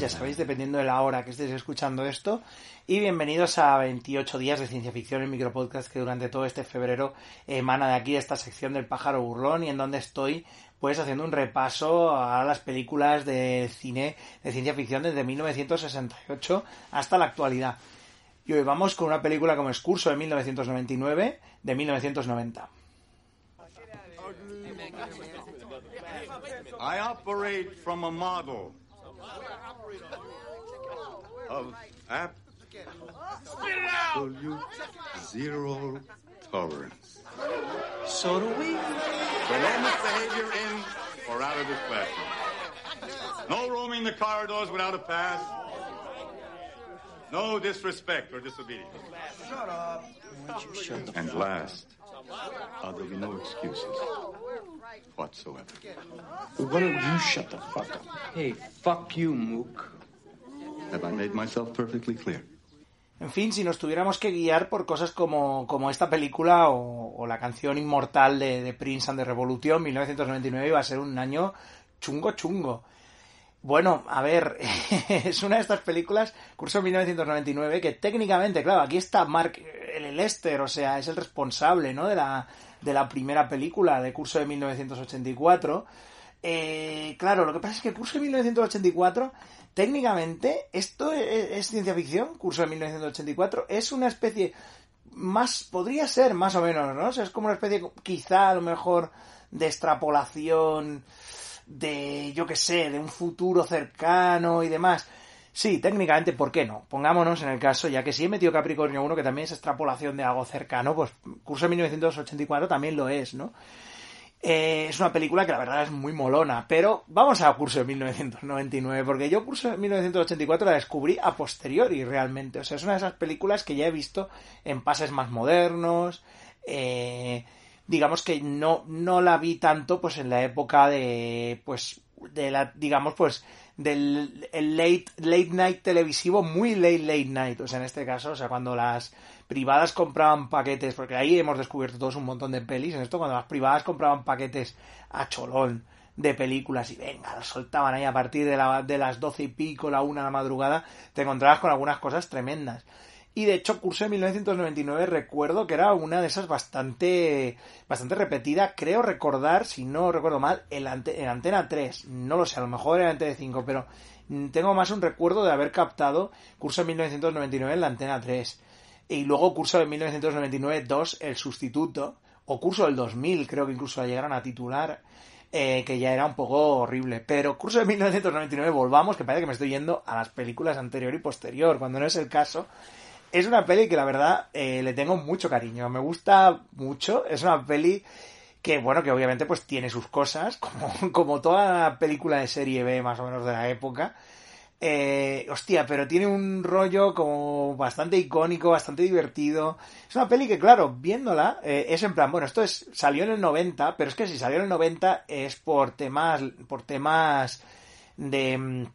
Ya sabéis, dependiendo de la hora que estéis escuchando esto. Y bienvenidos a 28 días de ciencia ficción, el micropodcast que durante todo este febrero emana de aquí esta sección del pájaro burlón y en donde estoy pues haciendo un repaso a las películas de cine de ciencia ficción desde 1968 hasta la actualidad. Y hoy vamos con una película como Excurso de 1999 de 1990. I operate from a model of absolute zero tolerance. So do we. For no misbehavior in or out of this classroom. No roaming the corridors without a pass. No disrespect or disobedience. Shut up. Shut And last, uh, there'll be no excuses whatsoever. Why don't you shut the fuck up? Hey, fuck you, Mook. Have I made myself perfectly clear? En fin, si nos tuviéramos que guiar por cosas como, como esta película o, o la canción inmortal de, de Prince and the Revolution, 1999 iba a ser un año chungo chungo. Bueno, a ver, es una de estas películas, curso 1999, que técnicamente, claro, aquí está Mark el Lester, o sea, es el responsable, ¿no? De la, de la primera película de curso de 1984. Eh, claro, lo que pasa es que curso de 1984, técnicamente, esto es, es ciencia ficción, curso de 1984, es una especie más, podría ser más o menos, ¿no? O sea, es como una especie, quizá a lo mejor, de extrapolación de, yo qué sé, de un futuro cercano y demás. Sí, técnicamente, ¿por qué no? Pongámonos en el caso, ya que si he metido Capricornio 1, que también es extrapolación de algo cercano, pues curso de 1984 también lo es, ¿no? Eh, es una película que la verdad es muy molona, pero vamos a curso de 1999, porque yo curso de 1984 la descubrí a posteriori realmente, o sea, es una de esas películas que ya he visto en pases más modernos, eh, digamos que no, no la vi tanto pues en la época de, pues, de la, digamos, pues, del el late, late night televisivo, muy late, late night, o sea, en este caso, o sea, cuando las privadas compraban paquetes, porque ahí hemos descubierto todos un montón de pelis, en esto, cuando las privadas compraban paquetes a cholón de películas y venga, las soltaban ahí a partir de, la, de las doce y pico, la una de la madrugada, te encontrabas con algunas cosas tremendas. Y de hecho, curso de 1999 recuerdo que era una de esas bastante, bastante repetida. Creo recordar, si no recuerdo mal, en, ante, en Antena 3. No lo sé, a lo mejor era Antena 5, pero tengo más un recuerdo de haber captado curso de 1999 en la Antena 3. Y luego curso de 1999 2, El Sustituto. O curso del 2000, creo que incluso la llegaron a titular. Eh, que ya era un poco horrible. Pero curso de 1999, volvamos, que parece que me estoy yendo a las películas anterior y posterior, cuando no es el caso es una peli que la verdad eh, le tengo mucho cariño. Me gusta mucho. Es una peli que, bueno, que obviamente pues tiene sus cosas, como, como toda película de serie B más o menos de la época. Eh, hostia, pero tiene un rollo como bastante icónico, bastante divertido. Es una peli que, claro, viéndola, eh, es en plan, bueno, esto es, salió en el 90, pero es que si salió en el 90 es por temas, por temas de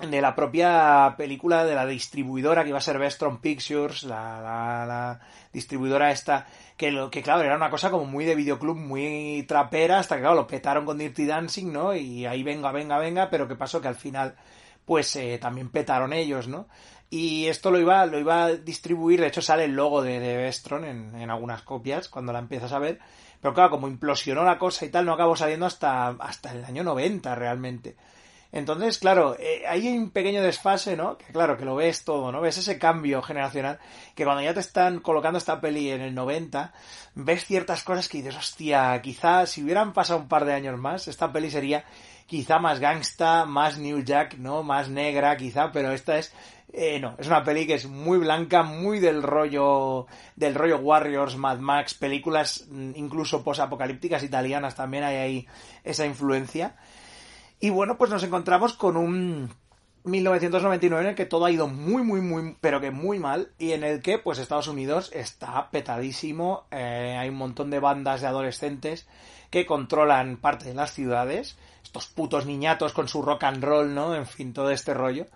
de la propia película de la distribuidora que iba a ser Vestron Pictures, la, la, la distribuidora esta, que, lo, que claro, era una cosa como muy de videoclub, muy trapera, hasta que claro, lo petaron con Dirty Dancing, ¿no? Y ahí venga, venga, venga, pero ¿qué pasó? Que al final, pues eh, también petaron ellos, ¿no? Y esto lo iba, lo iba a distribuir, de hecho sale el logo de, de Vestron en, en algunas copias, cuando la empiezas a ver, pero claro, como implosionó la cosa y tal, no acabó saliendo hasta, hasta el año 90 realmente. Entonces, claro, eh, hay un pequeño desfase, ¿no? Que claro, que lo ves todo, ¿no? Ves ese cambio generacional, que cuando ya te están colocando esta peli en el 90, ves ciertas cosas que dices, hostia, quizá si hubieran pasado un par de años más, esta peli sería quizá más gangsta, más New Jack, ¿no? Más negra, quizá, pero esta es eh, no, es una peli que es muy blanca, muy del rollo del rollo Warriors, Mad Max, películas mm, incluso posapocalípticas italianas también hay ahí esa influencia. Y bueno, pues nos encontramos con un 1999 en el que todo ha ido muy, muy, muy, pero que muy mal y en el que pues Estados Unidos está petadísimo, eh, hay un montón de bandas de adolescentes que controlan parte de las ciudades, estos putos niñatos con su rock and roll, ¿no? En fin, todo este rollo.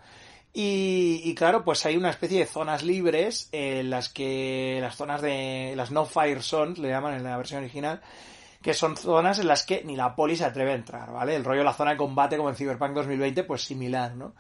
Y, claro, pues hay una especie de zonas libres en las que las zonas de las no fire zones, le llaman en la versión original, que son zonas en las que ni la poli se atreve a entrar, ¿vale? El rollo de la zona de combate como en Cyberpunk 2020, pues similar, ¿no?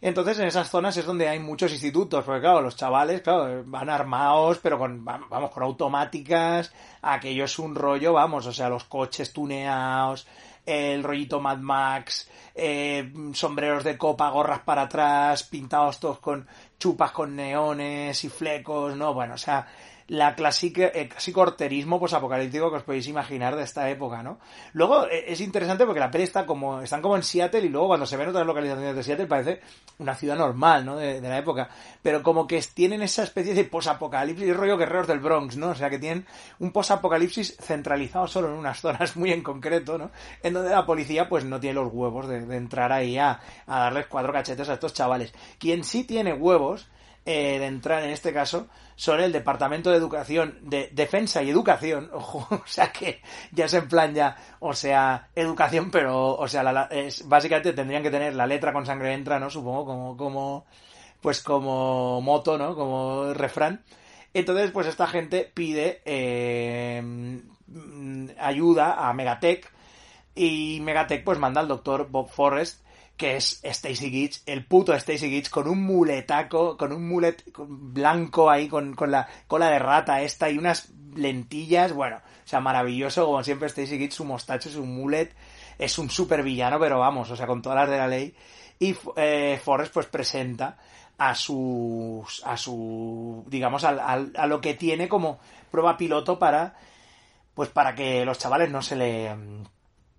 Entonces en esas zonas es donde hay muchos institutos, porque claro, los chavales, claro, van armados, pero con, vamos, con automáticas, aquello es un rollo, vamos, o sea, los coches tuneados, el rollito Mad Max, eh, sombreros de copa, gorras para atrás, pintados todos con chupas con neones y flecos, ¿no? Bueno, o sea, la clásica, el clásico horterismo pues apocalíptico que os podéis imaginar de esta época, ¿no? Luego eh, es interesante porque la peli está como, están como en Seattle y luego cuando se ven otras localizaciones de Seattle parece una ciudad normal, ¿no? De, la época. Pero como que tienen esa especie de posapocalipsis, rollo guerreros del Bronx, ¿no? O sea que tienen un posapocalipsis centralizado solo en unas zonas muy en concreto, ¿no? En donde la policía pues no tiene los huevos de, entrar ahí a, a darles cuatro cachetes a estos chavales. Quien sí tiene huevos eh, de entrar en este caso son el Departamento de Educación, de Defensa y Educación, ojo, o sea que ya es en plan ya, o sea, educación, pero, o sea, la, es, básicamente tendrían que tener la letra con sangre entra, ¿no? Supongo, como, como, pues como moto, ¿no? Como refrán. Entonces, pues esta gente pide eh, ayuda a Megatech y Megatech pues manda al doctor Bob Forrest que es Stacy Gitch, el puto Stacy Gitch, con un muletaco, con un mulet blanco ahí, con, con la cola de rata esta y unas lentillas, bueno, o sea, maravilloso, como siempre Stacy Gitch, su mostacho, su mulet, es un super villano, pero vamos, o sea, con todas las de la ley. Y eh, Forrest pues presenta a sus, a su, digamos, a, a lo que tiene como prueba piloto para, pues para que los chavales no se le,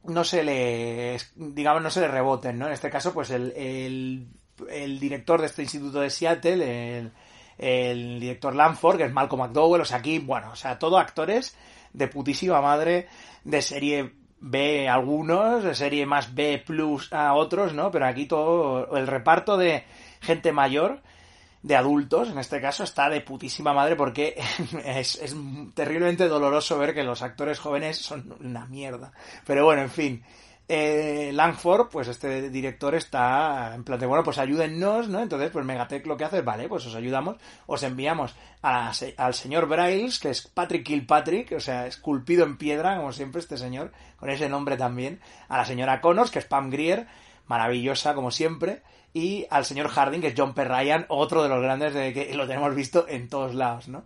no se le, digamos, no se le reboten, ¿no? En este caso, pues el, el, el director de este instituto de Seattle, el, el director Lanford, que es Malcolm McDowell, o sea, aquí, bueno, o sea, todo actores de putísima madre, de serie B algunos, de serie más B plus a otros, ¿no? Pero aquí todo, el reparto de gente mayor, de adultos, en este caso, está de putísima madre porque es, es, terriblemente doloroso ver que los actores jóvenes son una mierda. Pero bueno, en fin. Eh, Langford, pues este director está en plan de, bueno, pues ayúdennos, ¿no? Entonces, pues Megatech lo que hace es, vale, pues os ayudamos, os enviamos al señor Brails, que es Patrick Kilpatrick, o sea, esculpido en piedra, como siempre este señor, con ese nombre también, a la señora Connors, que es Pam Grier, maravillosa como siempre, y al señor Harding, que es John P. Ryan, otro de los grandes de que lo tenemos visto en todos lados, ¿no?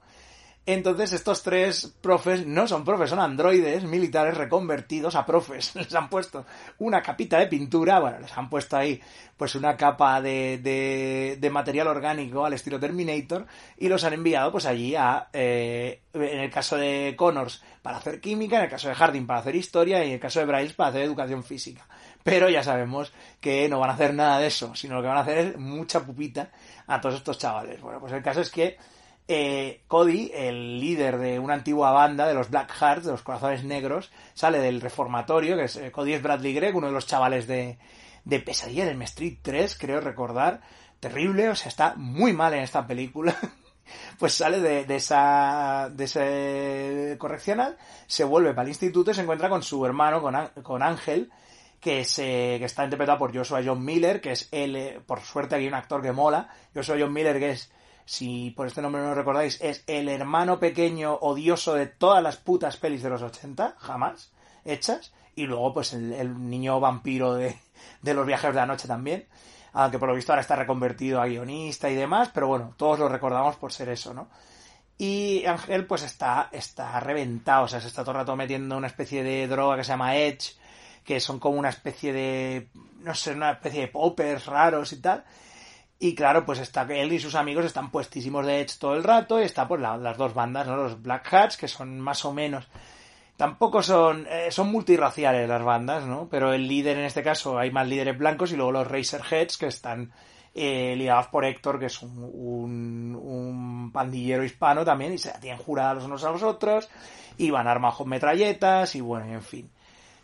Entonces estos tres profes no son profes, son androides militares reconvertidos a profes. Les han puesto una capita de pintura, bueno, les han puesto ahí pues una capa de, de, de material orgánico al estilo Terminator y los han enviado pues allí a, eh, en el caso de Connors para hacer química, en el caso de Harding para hacer historia y en el caso de Bryce para hacer educación física. Pero ya sabemos que no van a hacer nada de eso, sino lo que van a hacer es mucha pupita a todos estos chavales. Bueno, pues el caso es que eh, Cody, el líder de una antigua banda de los Black Hearts, de los Corazones Negros, sale del reformatorio, que es eh, Cody es Bradley Gregg, uno de los chavales de, de Pesadilla en M Street 3, creo recordar. Terrible, o sea, está muy mal en esta película. pues sale de, de, esa de ese correccional, se vuelve para el instituto y se encuentra con su hermano, con, con Ángel, que, se, que está interpretado por Joshua John Miller, que es él, eh, por suerte aquí un actor que mola, Joshua John Miller, que es, si por este nombre no lo recordáis, es el hermano pequeño odioso de todas las putas pelis de los 80, jamás, hechas, y luego pues el, niño vampiro de, de los viajeros de la noche también, aunque por lo visto ahora está reconvertido a guionista y demás, pero bueno, todos lo recordamos por ser eso, ¿no? Y Ángel pues está, está reventado, o sea, se está todo el rato metiendo una especie de droga que se llama Edge, que son como una especie de, no sé, una especie de poppers raros y tal. Y claro, pues está él y sus amigos están puestísimos de Edge todo el rato y está pues las dos bandas, ¿no? Los Black Hats, que son más o menos tampoco son eh, son multirraciales las bandas, ¿no? Pero el líder en este caso hay más líderes blancos y luego los Razorheads que están eh, ligados por Héctor, que es un, un, un, pandillero hispano también y se tienen juradas los unos a los otros y van armados con metralletas y bueno, en fin.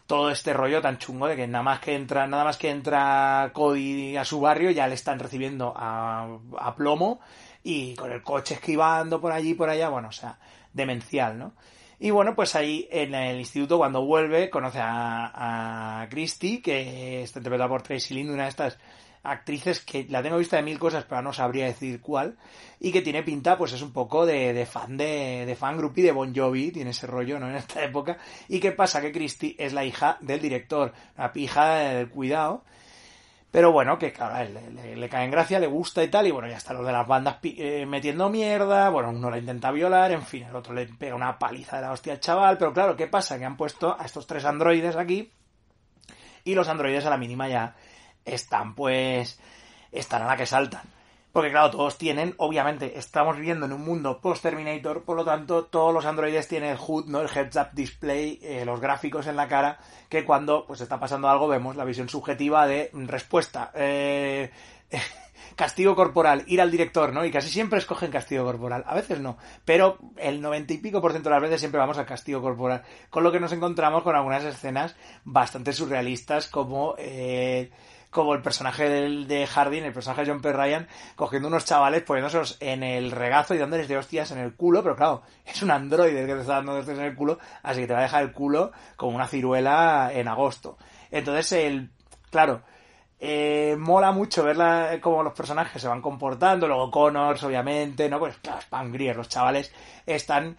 Todo este rollo tan chungo de que nada más que entra, nada más que entra Cody a su barrio ya le están recibiendo a, plomo y con el coche esquivando por allí por allá, bueno, o sea, demencial, ¿no? Y bueno, pues ahí en el instituto, cuando vuelve, conoce a, a Christy, que está interpretada por Tracy Lind, una de estas actrices que la tengo vista de mil cosas, pero no sabría decir cuál, y que tiene pinta, pues es un poco de, fan de, de fan groupie de Bon Jovi, tiene ese rollo, ¿no? En esta época. ¿Y qué pasa? Que Christy es la hija del director, la hija del cuidado, pero bueno, que claro, él le, le, cae en gracia, le gusta y tal, y bueno, ya está lo de las bandas eh, metiendo mierda, bueno, uno la intenta violar, en fin, el otro le pega una paliza de la hostia al chaval, pero claro, ¿qué pasa? Que han puesto a estos tres androides aquí, y los androides a la mínima ya están pues, están a la que saltan. Porque claro, todos tienen, obviamente, estamos viviendo en un mundo post-Terminator, por lo tanto, todos los androides tienen el HUD, ¿no? El Heads-Up Display, eh, los gráficos en la cara, que cuando pues está pasando algo vemos la visión subjetiva de respuesta. Eh, castigo corporal, ir al director, ¿no? Y casi siempre escogen castigo corporal. A veces no, pero el noventa y pico por ciento de las veces siempre vamos al castigo corporal. Con lo que nos encontramos con algunas escenas bastante surrealistas como... Eh, como el personaje de, de Hardin, el personaje de John P. Ryan, cogiendo unos chavales, poniéndoselos en el regazo y dándoles de hostias en el culo, pero claro, es un androide que te está dando hostias en el culo, así que te va a dejar el culo como una ciruela en agosto. Entonces, el, claro, eh, mola mucho ver cómo los personajes se van comportando, luego Connors, obviamente, ¿no? Pues claro, Spangrier, los chavales están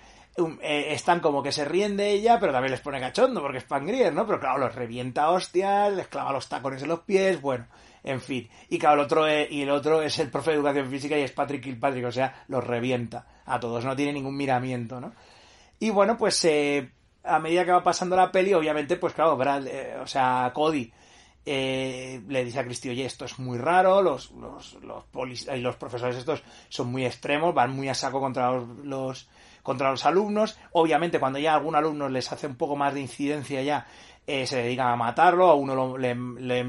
eh, están como que se ríen de ella, pero también les pone cachondo porque es Pangrier, ¿no? Pero claro, los revienta hostias, les clava los tacones en los pies, bueno, en fin. Y claro, el otro es, y el otro es el profe de educación física y es Patrick Kilpatrick, o sea, los revienta a todos, no tiene ningún miramiento, ¿no? Y bueno, pues eh, a medida que va pasando la peli, obviamente, pues claro, eh, o sea, Cody le dice a Cristi, oye, esto es muy raro, los, los, los, los profesores estos son muy extremos, van muy a saco contra los contra los alumnos. Obviamente, cuando ya algún alumno les hace un poco más de incidencia ya, eh, se dedican a matarlo, a uno lo, le, le,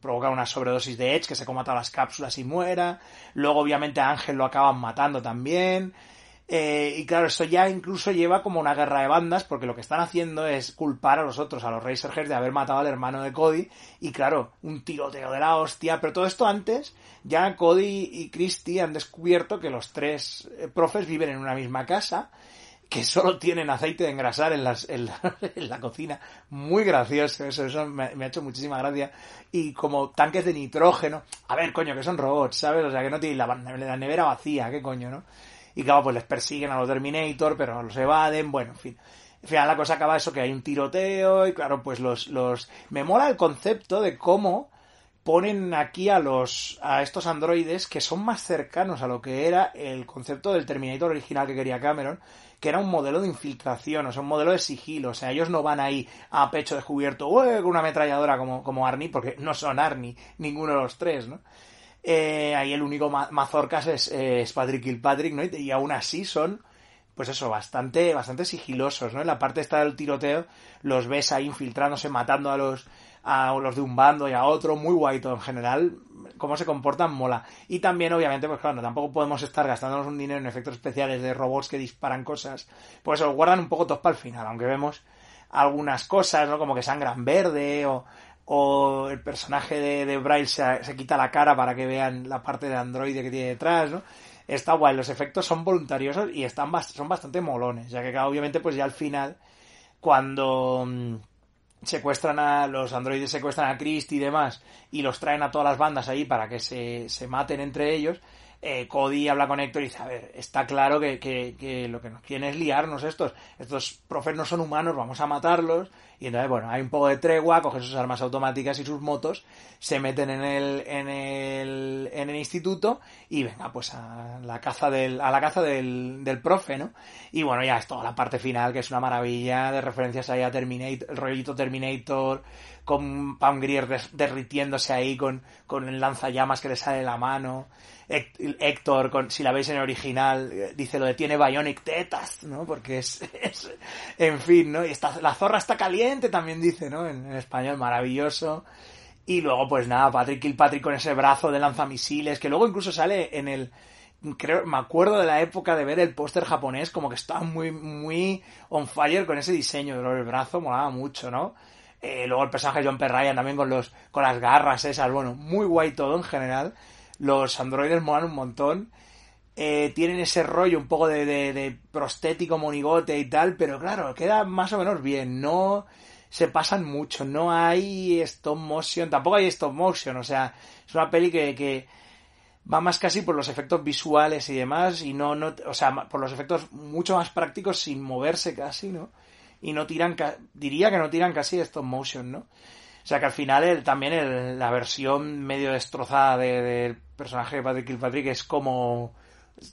provoca una sobredosis de Edge, que se coma todas las cápsulas y muera. Luego, obviamente, a Ángel lo acaban matando también. Eh, y claro, esto ya incluso lleva como una guerra de bandas, porque lo que están haciendo es culpar a los otros, a los Razorheads, de haber matado al hermano de Cody. Y claro, un tiroteo de la hostia. Pero todo esto antes, ya Cody y Christy han descubierto que los tres eh, profes viven en una misma casa, que solo tienen aceite de engrasar en, las, en, la, en la cocina. Muy gracioso, eso, eso me, ha hecho muchísima gracia. Y como tanques de nitrógeno. A ver, coño, que son robots, ¿sabes? O sea, que no tienen la, la nevera vacía, ¿qué coño, no? Y claro, pues les persiguen a los Terminator, pero los evaden, bueno, en fin. Al final la cosa acaba eso, que hay un tiroteo y claro, pues los, los... Me mola el concepto de cómo ponen aquí a los a estos androides que son más cercanos a lo que era el concepto del Terminator original que quería Cameron, que era un modelo de infiltración, o sea, un modelo de sigilo, o sea, ellos no van ahí a pecho descubierto, con una ametralladora como, como Arnie, porque no son Arnie, ninguno de los tres, ¿no? Eh, ahí el único ma mazorcas es, eh, es Patrick Kilpatrick, ¿no? Y, aún así son, pues eso, bastante, bastante sigilosos, ¿no? En la parte esta del tiroteo los ves ahí infiltrándose, matando a los, a los de un bando y a otro, muy guay todo en general, cómo se comportan mola. Y también, obviamente, pues claro, tampoco podemos estar gastándonos un dinero en efectos especiales de robots que disparan cosas, pues se lo guardan un poco todos para el final, aunque vemos algunas cosas, ¿no? Como que sangran verde o o el personaje de, de Braille se, se, quita la cara para que vean la parte de androide que tiene detrás, ¿no? Está guay, los efectos son voluntariosos y están son bastante molones, ya que obviamente pues ya al final, cuando mmm, secuestran a los androides secuestran a Christie y demás y los traen a todas las bandas ahí para que se, se maten entre ellos, eh, Cody habla con Héctor y dice, a ver, está claro que, que, que, lo que nos quieren es liarnos estos. Estos profes no son humanos, vamos a matarlos. Y entonces, bueno, hay un poco de tregua, cogen sus armas automáticas y sus motos, se meten en el, en el, en el instituto y venga, pues a la caza del, a la caza del, del profe, ¿no? Y bueno, ya es toda la parte final, que es una maravilla de referencias ahí a Terminator, el rollito Terminator, con Pam Grier derritiéndose ahí con, con el lanzallamas que le sale de la mano. Héctor, con, si la veis en el original, eh, dice lo de tiene Bionic tetas, ¿no? Porque es, en fin, ¿no? Y está, la zorra está caliente, también dice, ¿no? En, español, maravilloso. Y luego, pues nada, Patrick Kilpatrick con ese brazo de lanzamisiles, que luego incluso sale en el, creo, me acuerdo de la época de ver el póster japonés, como que estaba muy, muy on fire con ese diseño, el brazo molaba mucho, ¿no? Eh, luego el personaje de John P. Ryan también con los, con las garras esas, bueno, muy guay todo en general. Los androides molan un montón. Eh, tienen ese rollo un poco de, de, prostético monigote y tal, pero claro, queda más o menos bien. No se pasan mucho, no hay stop motion, tampoco hay stop motion, o sea, es una peli que, que va más casi por los efectos visuales y demás, y no, no, o sea, por los efectos mucho más prácticos sin moverse casi, ¿no? Y no tiran, diría que no tiran casi stop motion, ¿no? O sea que al final también la versión medio destrozada del personaje de Patrick Kilpatrick es como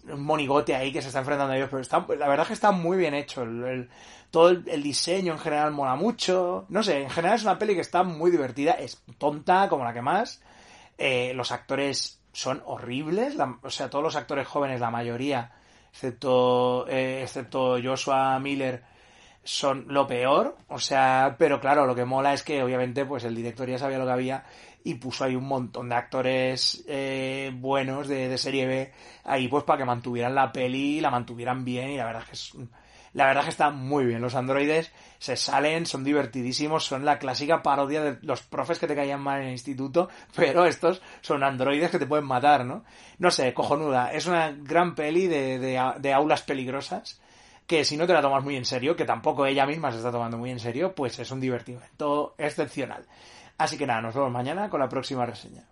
un monigote ahí que se está enfrentando a ellos, pero está, la verdad es que está muy bien hecho. El, todo el, diseño en general mola mucho. No sé, en general es una peli que está muy divertida, es tonta como la que más. Eh, los actores son horribles, o sea, todos los actores jóvenes, la mayoría, excepto, eh, excepto Joshua Miller, son lo peor, o sea, pero claro, lo que mola es que obviamente pues el director ya sabía lo que había y puso ahí un montón de actores eh, buenos de, de, serie B ahí pues para que mantuvieran la peli, la mantuvieran bien y la verdad es que es, la verdad que está muy bien. Los androides se salen, son divertidísimos, son la clásica parodia de los profes que te caían mal en el instituto, pero estos son androides que te pueden matar, ¿no? No sé, cojonuda. Es una gran peli de, de, de aulas peligrosas que si no te la tomas muy en serio, que tampoco ella misma se está tomando muy en serio, pues es un divertimento excepcional. Así que nada, nos vemos mañana con la próxima reseña.